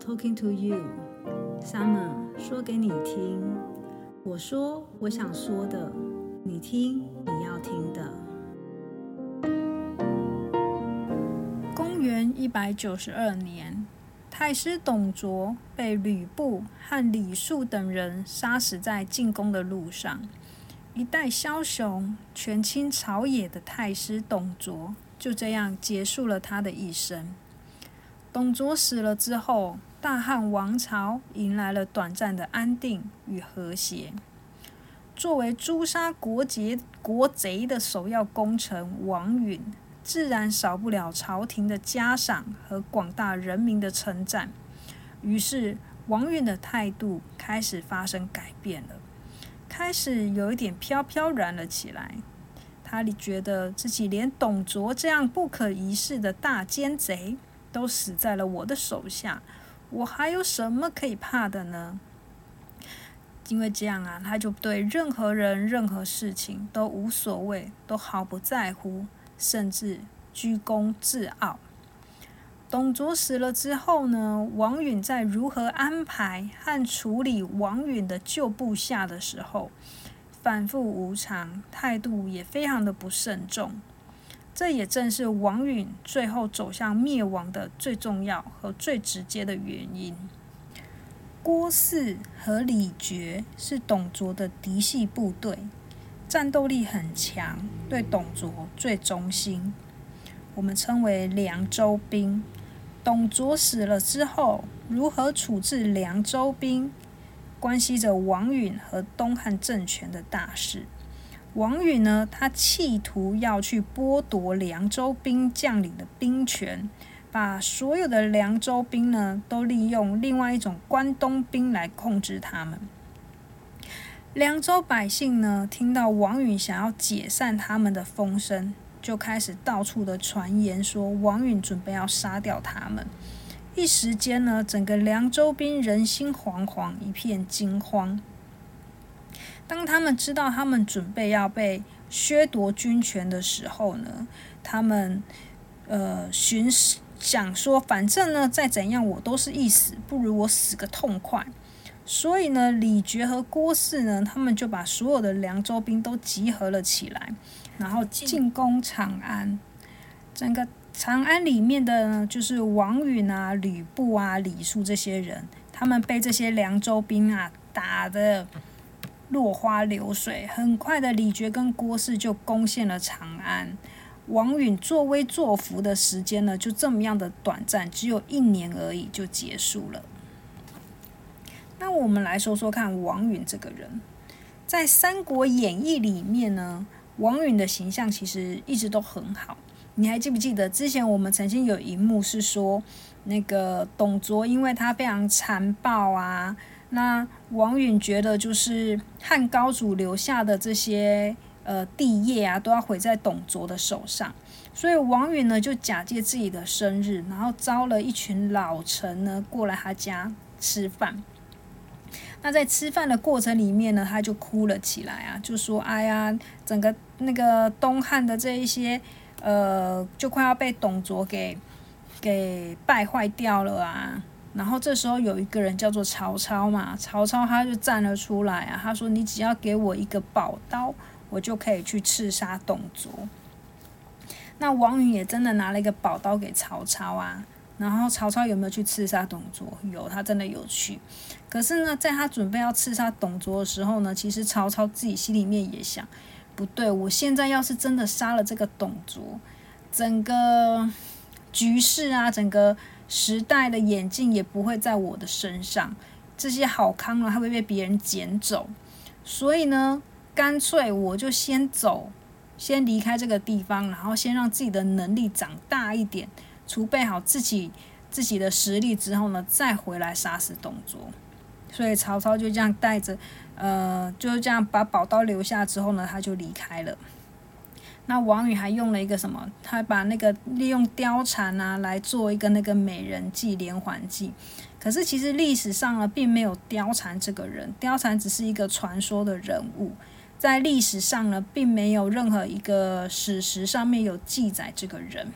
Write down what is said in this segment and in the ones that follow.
talking to you. Summer 说给你听。我说我想说的，你听你要听的。公元一百九十二年，太师董卓被吕布和李肃等人杀死在进宫的路上。一代枭雄、权倾朝野的太师董卓，就这样结束了他的一生。董卓死了之后，大汉王朝迎来了短暂的安定与和谐。作为诛杀国贼国贼的首要功臣，王允自然少不了朝廷的嘉赏和广大人民的称赞。于是，王允的态度开始发生改变了。开始有一点飘飘然了起来，他觉得自己连董卓这样不可一世的大奸贼都死在了我的手下，我还有什么可以怕的呢？因为这样啊，他就对任何人、任何事情都无所谓，都毫不在乎，甚至居功自傲。董卓死了之后呢，王允在如何安排和处理王允的旧部下的时候，反复无常，态度也非常的不慎重。这也正是王允最后走向灭亡的最重要和最直接的原因。郭汜和李傕是董卓的嫡系部队，战斗力很强，对董卓最忠心，我们称为凉州兵。董卓死了之后，如何处置凉州兵，关系着王允和东汉政权的大事。王允呢，他企图要去剥夺凉州兵将领的兵权，把所有的凉州兵呢，都利用另外一种关东兵来控制他们。凉州百姓呢，听到王允想要解散他们的风声。就开始到处的传言说王允准备要杀掉他们，一时间呢，整个凉州兵人心惶惶，一片惊慌。当他们知道他们准备要被削夺军权的时候呢，他们呃寻想说，反正呢再怎样我都是一死，不如我死个痛快。所以呢，李傕和郭汜呢，他们就把所有的凉州兵都集合了起来。然后进攻长安，整个长安里面的就是王允啊、吕布啊、李肃这些人，他们被这些凉州兵啊打得落花流水。很快的，李傕跟郭汜就攻陷了长安。王允作威作福的时间呢，就这么样的短暂，只有一年而已就结束了。那我们来说说看，王允这个人，在《三国演义》里面呢。王允的形象其实一直都很好，你还记不记得之前我们曾经有一幕是说，那个董卓因为他非常残暴啊，那王允觉得就是汉高祖留下的这些呃帝业啊都要毁在董卓的手上，所以王允呢就假借自己的生日，然后招了一群老臣呢过来他家吃饭。那在吃饭的过程里面呢，他就哭了起来啊，就说：“哎呀，整个那个东汉的这一些，呃，就快要被董卓给给败坏掉了啊。”然后这时候有一个人叫做曹操嘛，曹操他就站了出来啊，他说：“你只要给我一个宝刀，我就可以去刺杀董卓。”那王允也真的拿了一个宝刀给曹操啊。然后曹操有没有去刺杀董卓？有，他真的有去。可是呢，在他准备要刺杀董卓的时候呢，其实曹操自己心里面也想，不对，我现在要是真的杀了这个董卓，整个局势啊，整个时代的眼镜也不会在我的身上，这些好康啊，会被别人捡走。所以呢，干脆我就先走，先离开这个地方，然后先让自己的能力长大一点。储备好自己自己的实力之后呢，再回来杀死董卓。所以曹操就这样带着，呃，就是这样把宝刀留下之后呢，他就离开了。那王允还用了一个什么？他把那个利用貂蝉啊来做一个那个美人计、连环计。可是其实历史上呢，并没有貂蝉这个人，貂蝉只是一个传说的人物，在历史上呢，并没有任何一个史实上面有记载这个人。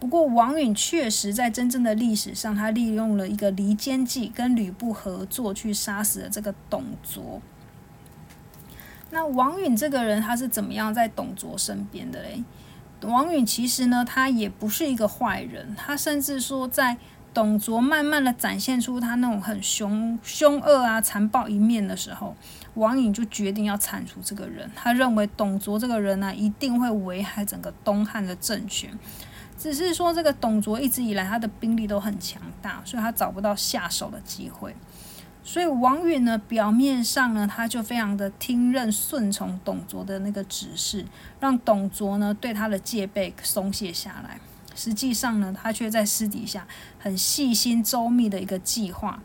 不过王允确实在真正的历史上，他利用了一个离间计，跟吕布合作去杀死了这个董卓。那王允这个人他是怎么样在董卓身边的嘞？王允其实呢，他也不是一个坏人，他甚至说在董卓慢慢的展现出他那种很凶凶恶啊、残暴一面的时候，王允就决定要铲除这个人。他认为董卓这个人呢，一定会危害整个东汉的政权。只是说这个董卓一直以来他的兵力都很强大，所以他找不到下手的机会。所以王允呢，表面上呢，他就非常的听任顺从董卓的那个指示，让董卓呢对他的戒备松懈下来。实际上呢，他却在私底下很细心周密的一个计划。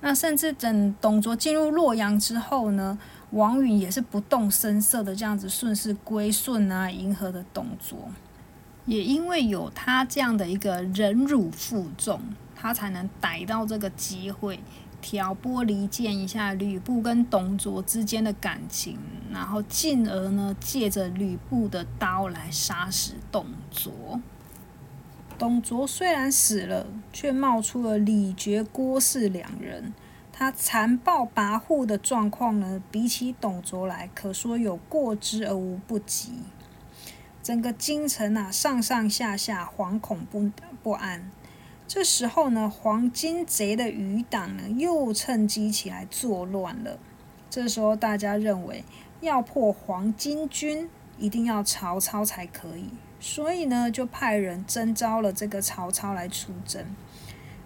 那甚至等董卓进入洛阳之后呢，王允也是不动声色的这样子顺势归顺啊，迎合的董卓。也因为有他这样的一个忍辱负重。他才能逮到这个机会，挑拨离间一下吕布跟董卓之间的感情，然后进而呢，借着吕布的刀来杀死董卓。董卓虽然死了，却冒出了李傕、郭汜两人。他残暴跋扈的状况呢，比起董卓来，可说有过之而无不及。整个京城啊，上上下下惶恐不不安。这时候呢，黄巾贼的余党呢又趁机起来作乱了。这时候大家认为要破黄巾军，一定要曹操才可以，所以呢就派人征召了这个曹操来出征。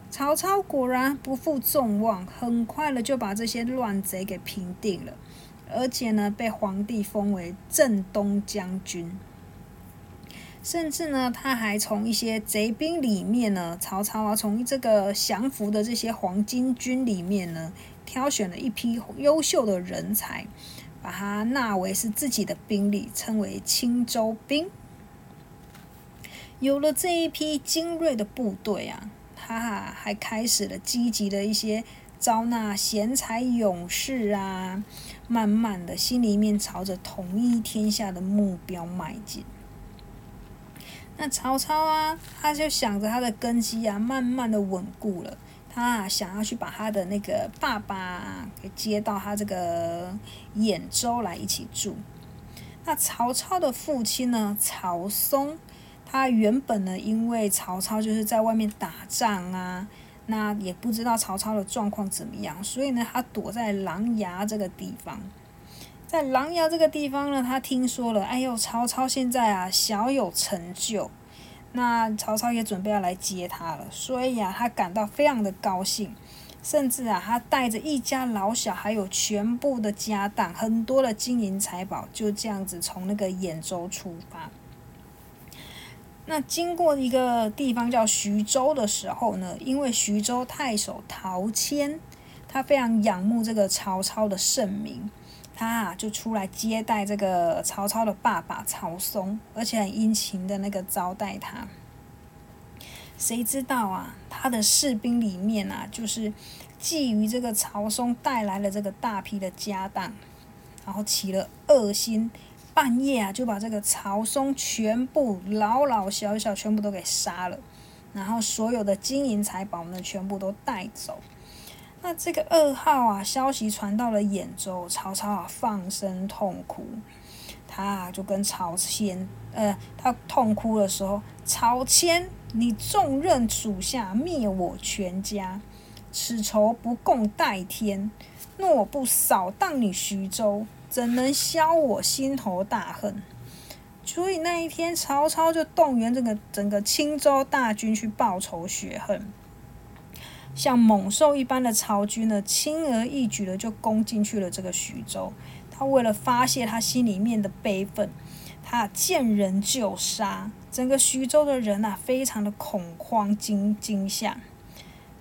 曹操果然不负众望，很快的就把这些乱贼给平定了，而且呢被皇帝封为镇东将军。甚至呢，他还从一些贼兵里面呢，曹操啊，从这个降服的这些黄巾军里面呢，挑选了一批优秀的人才，把他纳为是自己的兵力，称为青州兵。有了这一批精锐的部队啊，他还开始了积极的一些招纳贤才勇士啊，慢慢的心里面朝着统一天下的目标迈进。那曹操啊，他就想着他的根基啊，慢慢的稳固了。他啊，想要去把他的那个爸爸给接到他这个兖州来一起住。那曹操的父亲呢，曹嵩，他原本呢，因为曹操就是在外面打仗啊，那也不知道曹操的状况怎么样，所以呢，他躲在琅琊这个地方。在琅琊这个地方呢，他听说了，哎呦，曹操现在啊小有成就，那曹操也准备要来接他了，所以啊，他感到非常的高兴，甚至啊，他带着一家老小，还有全部的家当，很多的金银财宝，就这样子从那个兖州出发。那经过一个地方叫徐州的时候呢，因为徐州太守陶谦，他非常仰慕这个曹操的盛名。他啊，就出来接待这个曹操的爸爸曹嵩，而且很殷勤的那个招待他。谁知道啊，他的士兵里面啊，就是觊觎这个曹嵩带来了这个大批的家当，然后起了恶心，半夜啊就把这个曹嵩全部老老小小全部都给杀了，然后所有的金银财宝呢，全部都带走。那这个噩耗啊，消息传到了兖州，曹操啊放声痛哭，他啊就跟曹谦，呃，他痛哭的时候，曹谦，你重任属下，灭我全家，此仇不共戴天，若不扫荡你徐州，怎能消我心头大恨？所以那一天，曹操就动员这个整个青州大军去报仇雪恨。像猛兽一般的曹军呢，轻而易举的就攻进去了这个徐州。他为了发泄他心里面的悲愤，他见人就杀，整个徐州的人呐，非常的恐慌惊惊吓。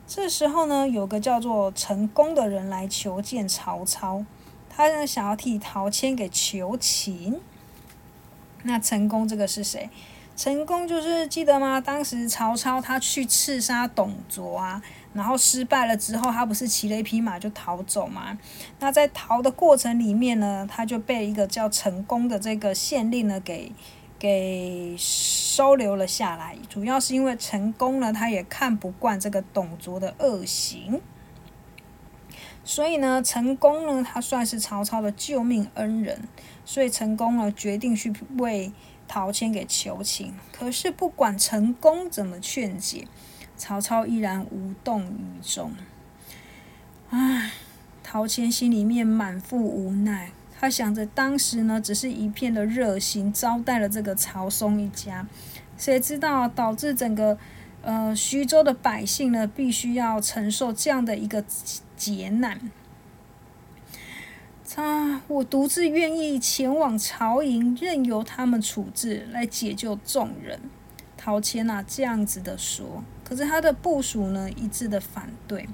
这时候呢，有个叫做陈宫的人来求见曹操，他呢想要替陶谦给求情。那陈宫这个是谁？陈宫就是记得吗？当时曹操他去刺杀董卓啊。然后失败了之后，他不是骑了一匹马就逃走吗？那在逃的过程里面呢，他就被一个叫陈宫的这个县令呢给给收留了下来。主要是因为成功呢，他也看不惯这个董卓的恶行，所以呢，成功呢，他算是曹操的救命恩人，所以成功了决定去为陶谦给求情。可是不管成功怎么劝解，曹操依然无动于衷。唉。陶谦心里面满腹无奈，他想着当时呢，只是一片的热心招待了这个曹嵩一家，谁知道导致整个呃徐州的百姓呢，必须要承受这样的一个劫难。他我独自愿意前往曹营，任由他们处置，来解救众人。陶谦啊，这样子的说，可是他的部属呢，一致的反对。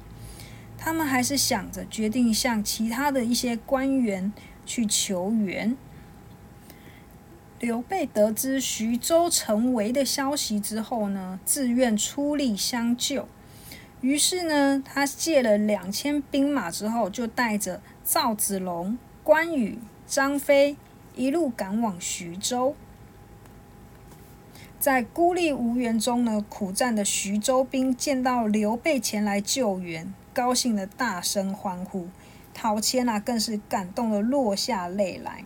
他们还是想着决定向其他的一些官员去求援。刘备得知徐州成围的消息之后呢，自愿出力相救。于是呢，他借了两千兵马之后，就带着赵子龙、关羽、张飞一路赶往徐州。在孤立无援中呢，苦战的徐州兵见到刘备前来救援。高兴的大声欢呼，陶谦啊更是感动的落下泪来。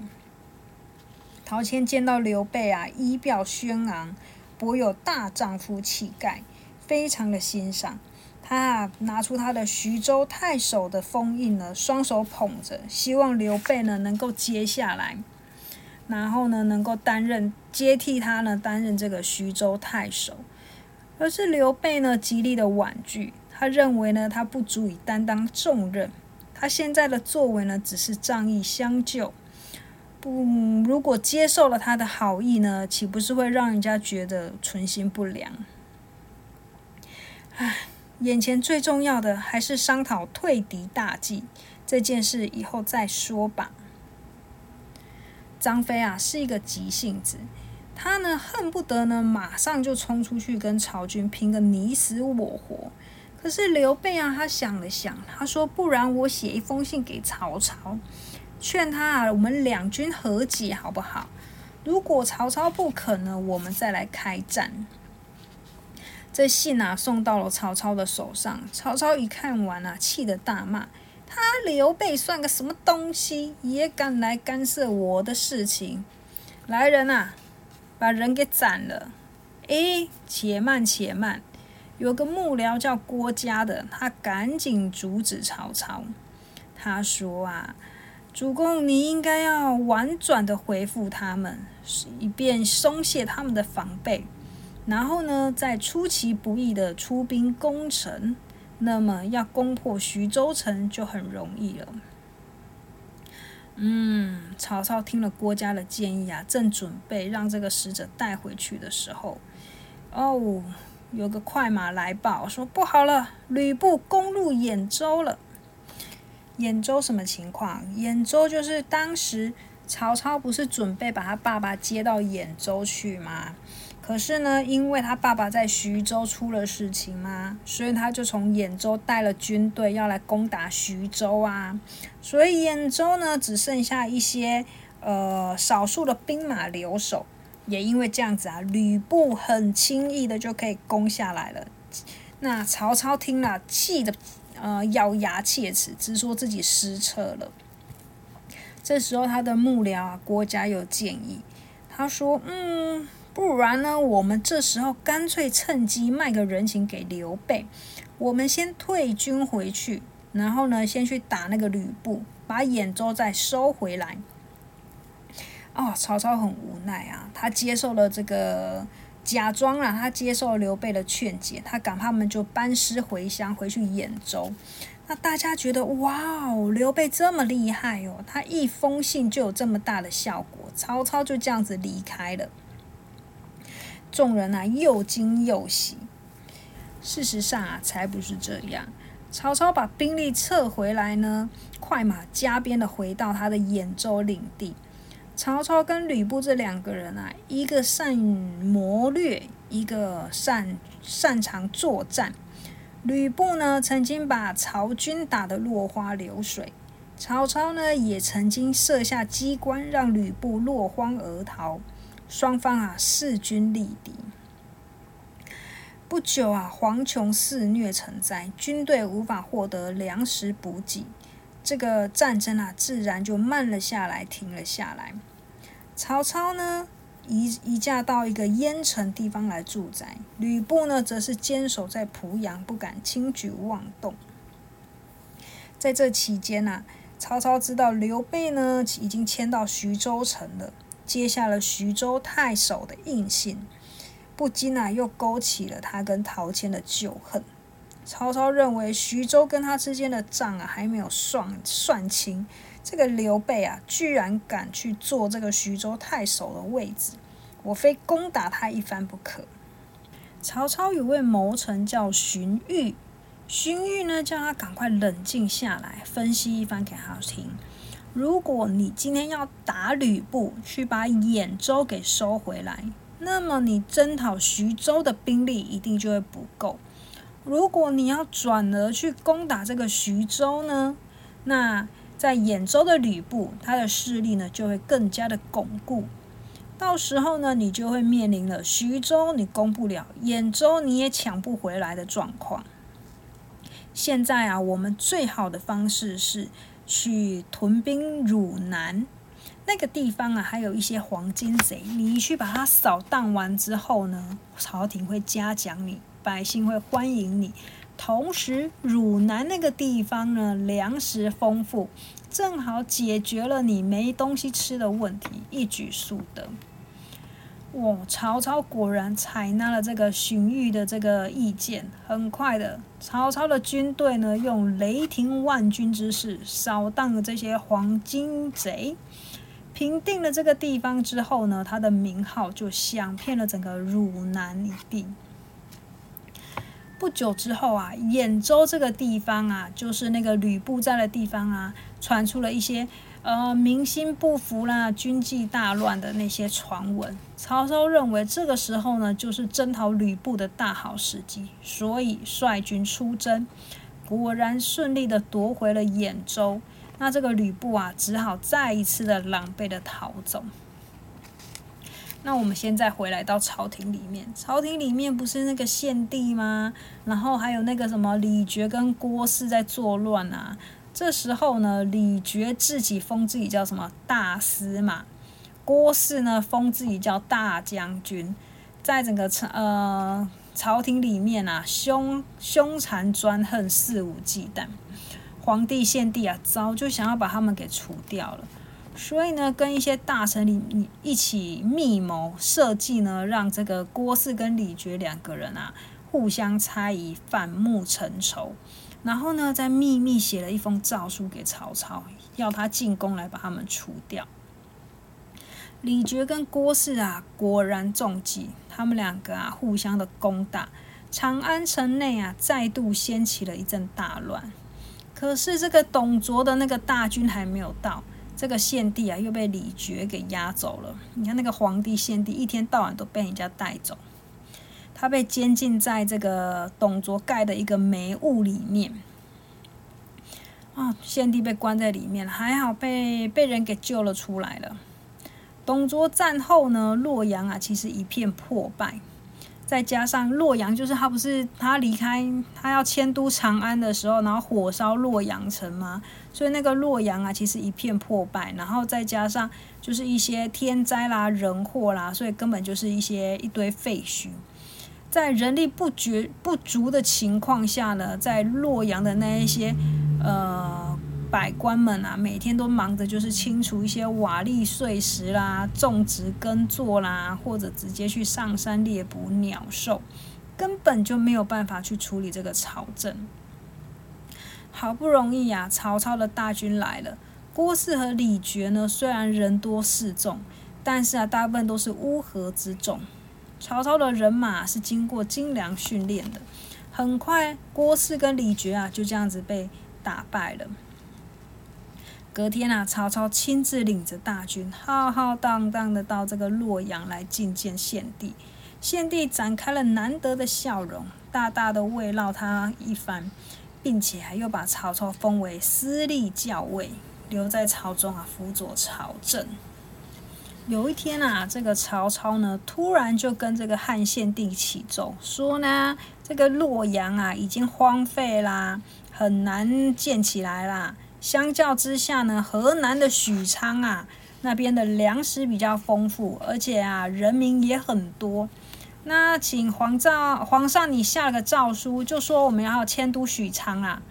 陶谦见到刘备啊仪表轩昂，颇有大丈夫气概，非常的欣赏。他啊拿出他的徐州太守的封印呢，双手捧着，希望刘备呢能够接下来，然后呢能够担任接替他呢担任这个徐州太守。而是刘备呢极力的婉拒。他认为呢，他不足以担当重任。他现在的作为呢，只是仗义相救。不，如果接受了他的好意呢，岂不是会让人家觉得存心不良？唉，眼前最重要的还是商讨退敌大计这件事，以后再说吧。张飞啊，是一个急性子，他呢恨不得呢马上就冲出去跟曹军拼个你死我活。可是刘备啊，他想了想，他说：“不然我写一封信给曹操，劝他啊，我们两军和解，好不好？如果曹操不肯呢，我们再来开战。”这信啊，送到了曹操的手上。曹操一看完啊，气得大骂：“他刘备算个什么东西，也敢来干涉我的事情？来人啊，把人给斩了！”哎，且慢，且慢。有个幕僚叫郭嘉的，他赶紧阻止曹操。他说：“啊，主公，你应该要婉转的回复他们，以便松懈他们的防备。然后呢，再出其不意的出兵攻城，那么要攻破徐州城就很容易了。”嗯，曹操听了郭嘉的建议啊，正准备让这个使者带回去的时候，哦。有个快马来报说不好了，吕布攻入兖州了。兖州什么情况？兖州就是当时曹操不是准备把他爸爸接到兖州去吗？可是呢，因为他爸爸在徐州出了事情嘛，所以他就从兖州带了军队要来攻打徐州啊。所以兖州呢，只剩下一些呃少数的兵马留守。也因为这样子啊，吕布很轻易的就可以攻下来了。那曹操听了，气得呃咬牙切齿，直说自己失策了。这时候他的幕僚啊郭嘉有建议，他说：“嗯，不然呢，我们这时候干脆趁机卖个人情给刘备，我们先退军回去，然后呢，先去打那个吕布，把兖州再收回来。”哦，曹操很无奈啊，他接受了这个假装啊，他接受刘备的劝解，他赶他们就班师回乡，回去兖州。那大家觉得哇哦，刘备这么厉害哦，他一封信就有这么大的效果。曹操就这样子离开了，众人啊又惊又喜。事实上啊，才不是这样。曹操把兵力撤回来呢，快马加鞭的回到他的兖州领地。曹操跟吕布这两个人啊，一个善谋略，一个擅擅长作战。吕布呢，曾经把曹军打得落花流水；曹操呢，也曾经设下机关，让吕布落荒而逃。双方啊势均力敌。不久啊，蝗虫肆虐成灾，军队无法获得粮食补给，这个战争啊自然就慢了下来，停了下来。曹操呢移移驾到一个燕城地方来住宅，吕布呢则是坚守在濮阳，不敢轻举妄动。在这期间呢，曹操知道刘备呢已经迁到徐州城了，接下了徐州太守的印信，不禁啊又勾起了他跟陶谦的旧恨。曹操认为徐州跟他之间的账啊还没有算算清，这个刘备啊居然敢去做这个徐州太守的位置，我非攻打他一番不可。曹操有位谋臣叫荀彧。荀彧呢，叫他赶快冷静下来，分析一番给他听。如果你今天要打吕布，去把兖州给收回来，那么你征讨徐州的兵力一定就会不够。如果你要转而去攻打这个徐州呢，那在兖州的吕布，他的势力呢就会更加的巩固。到时候呢，你就会面临了徐州你攻不了，兖州你也抢不回来的状况。现在啊，我们最好的方式是去屯兵汝南那个地方啊，还有一些黄金贼。你去把它扫荡完之后呢，朝廷会嘉奖你，百姓会欢迎你。同时，汝南那个地方呢，粮食丰富，正好解决了你没东西吃的问题，一举数得。哇！曹操果然采纳了这个荀彧的这个意见，很快的，曹操的军队呢，用雷霆万钧之势扫荡了这些黄金贼，平定了这个地方之后呢，他的名号就响遍了整个汝南一地。不久之后啊，兖州这个地方啊，就是那个吕布在的地方啊，传出了一些。呃，民心不服啦，军纪大乱的那些传闻，曹操认为这个时候呢，就是征讨吕布的大好时机，所以率军出征，果然顺利的夺回了兖州。那这个吕布啊，只好再一次的狼狈的逃走。那我们现在回来到朝廷里面，朝廷里面不是那个献帝吗？然后还有那个什么李傕跟郭汜在作乱啊。这时候呢，李傕自己封自己叫什么大司马，郭汜呢封自己叫大将军，在整个朝呃朝廷里面啊，凶凶残专横，肆无忌惮。皇帝献帝啊，早就想要把他们给除掉了，所以呢，跟一些大臣里一起密谋设计呢，让这个郭汜跟李傕两个人啊互相猜疑，反目成仇。然后呢，再秘密写了一封诏书给曹操，要他进宫来把他们除掉。李傕跟郭汜啊，果然中计，他们两个啊，互相的攻打长安城内啊，再度掀起了一阵大乱。可是这个董卓的那个大军还没有到，这个献帝啊，又被李傕给押走了。你看那个皇帝献帝，一天到晚都被人家带走。他被监禁在这个董卓盖的一个煤屋里面，啊，献帝被关在里面还好被被人给救了出来了。董卓战后呢，洛阳啊其实一片破败，再加上洛阳就是他不是他离开他要迁都长安的时候，然后火烧洛阳城吗？所以那个洛阳啊其实一片破败，然后再加上就是一些天灾啦、人祸啦，所以根本就是一些一堆废墟。在人力不绝不足的情况下呢，在洛阳的那一些呃百官们啊，每天都忙着就是清除一些瓦砾碎石啦，种植耕作啦，或者直接去上山猎捕鸟兽，根本就没有办法去处理这个朝政。好不容易呀，曹操的大军来了，郭汜和李傕呢，虽然人多势众，但是啊，大部分都是乌合之众。曹操的人马是经过精良训练的，很快郭汜跟李傕啊就这样子被打败了。隔天啊，曹操亲自领着大军浩浩荡荡的到这个洛阳来觐见献帝，献帝展开了难得的笑容，大大的慰劳他一番，并且还又把曹操封为司隶校尉，留在朝中啊辅佐朝政。有一天啊，这个曹操呢，突然就跟这个汉献帝起奏，说呢，这个洛阳啊，已经荒废啦，很难建起来啦。相较之下呢，河南的许昌啊，那边的粮食比较丰富，而且啊，人民也很多。那请皇诏皇上，你下个诏书，就说我们要迁都许昌啊。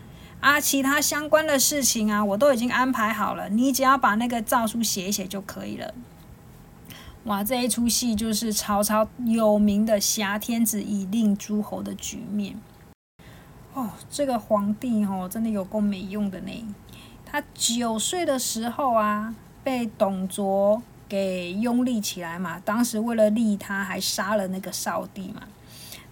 啊，其他相关的事情啊，我都已经安排好了，你只要把那个诏书写一写就可以了。哇，这一出戏就是曹操有名的挟天子以令诸侯的局面。哦，这个皇帝哦，真的有够没用的呢。他九岁的时候啊，被董卓给拥立起来嘛，当时为了立他，还杀了那个少帝嘛。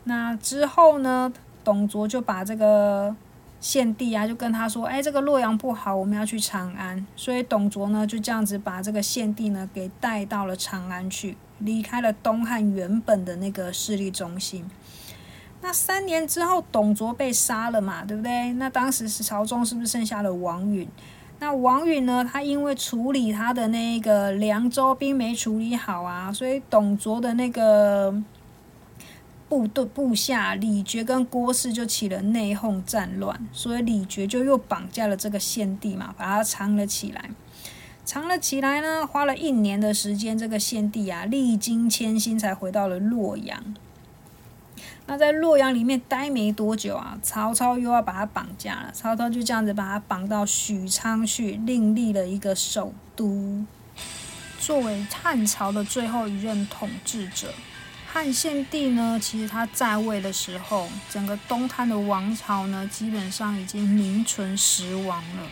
那之后呢，董卓就把这个。献帝啊，就跟他说：“哎，这个洛阳不好，我们要去长安。”所以董卓呢，就这样子把这个献帝呢给带到了长安去，离开了东汉原本的那个势力中心。那三年之后，董卓被杀了嘛，对不对？那当时是朝中是不是剩下了王允？那王允呢，他因为处理他的那个凉州兵没处理好啊，所以董卓的那个。部队部下李傕跟郭汜就起了内讧战乱，所以李傕就又绑架了这个献帝嘛，把他藏了起来。藏了起来呢，花了一年的时间，这个献帝啊历经千辛才回到了洛阳。那在洛阳里面待没多久啊，曹操又要把他绑架了。曹操就这样子把他绑到许昌去，另立了一个首都，作为汉朝的最后一任统治者。汉献帝呢，其实他在位的时候，整个东汉的王朝呢，基本上已经名存实亡了。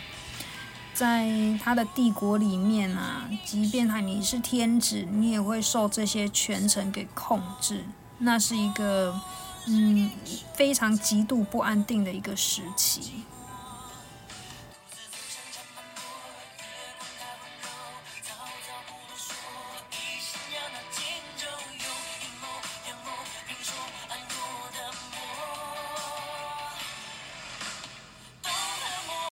在他的帝国里面啊，即便他你是天子，你也会受这些权臣给控制，那是一个嗯非常极度不安定的一个时期。